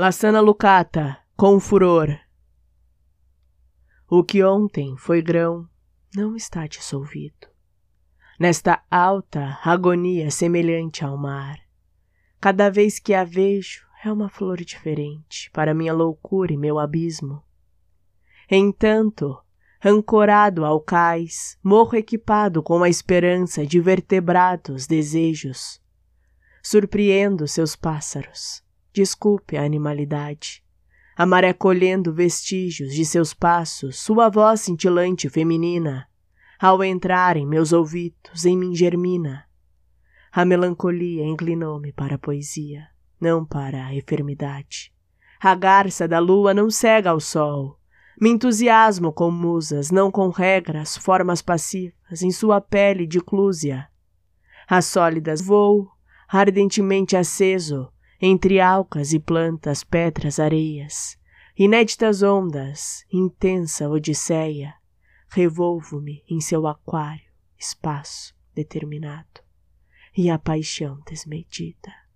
Lassana Lucata, com furor. O que ontem foi grão não está dissolvido. Nesta alta agonia semelhante ao mar, cada vez que a vejo é uma flor diferente para minha loucura e meu abismo. Entanto, ancorado ao cais, morro equipado com a esperança de vertebrados desejos. Surpreendo seus pássaros, desculpe a animalidade. A maré colhendo vestígios de seus passos, sua voz cintilante feminina, ao entrar em meus ouvidos, em mim germina. A melancolia inclinou-me para a poesia, não para a enfermidade. A garça da lua não cega ao sol. Me entusiasmo com musas, não com regras, formas passivas, em sua pele de clúzia. As sólidas voo, ardentemente aceso, entre alcas e plantas, pedras, areias, inéditas ondas, intensa odisseia, revolvo-me em seu aquário, espaço determinado, e a paixão desmedida.